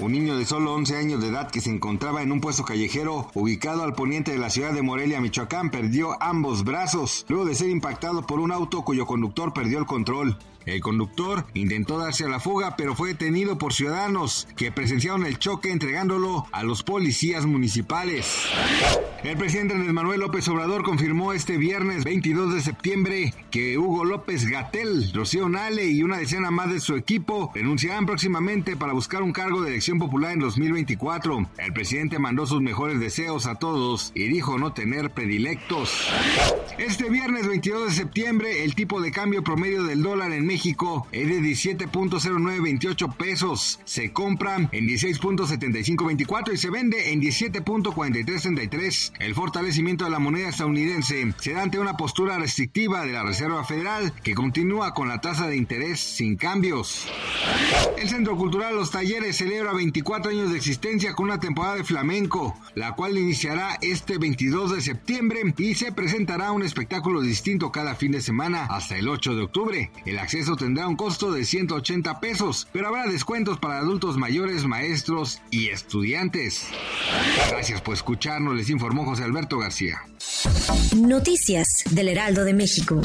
Un niño de solo 11 años de edad que se encontraba en un puesto callejero ubicado al poniente de la ciudad de Morelia, Michoacán, perdió ambos brazos luego de ser impactado por un auto cuyo conductor perdió el control. El conductor intentó darse a la fuga, pero fue detenido por ciudadanos que presenciaron el choque entregándolo a los policías municipales. El presidente Andrés Manuel López Obrador confirmó este viernes 22 de septiembre que Hugo López Gatel, Rocío Nale y una decena más de su equipo renunciarán próximamente para buscar un cargo de popular en 2024. El presidente mandó sus mejores deseos a todos y dijo no tener predilectos. Este viernes 22 de septiembre, el tipo de cambio promedio del dólar en México es de 17.0928 pesos. Se compra en 16.7524 y se vende en 17.4333. El fortalecimiento de la moneda estadounidense se da ante una postura restrictiva de la Reserva Federal que continúa con la tasa de interés sin cambios. El Centro Cultural Los Talleres celebra 24 años de existencia con una temporada de flamenco, la cual iniciará este 22 de septiembre y se presentará un espectáculo distinto cada fin de semana hasta el 8 de octubre. El acceso tendrá un costo de 180 pesos, pero habrá descuentos para adultos mayores, maestros y estudiantes. Gracias por escucharnos, les informó José Alberto García. Noticias del Heraldo de México.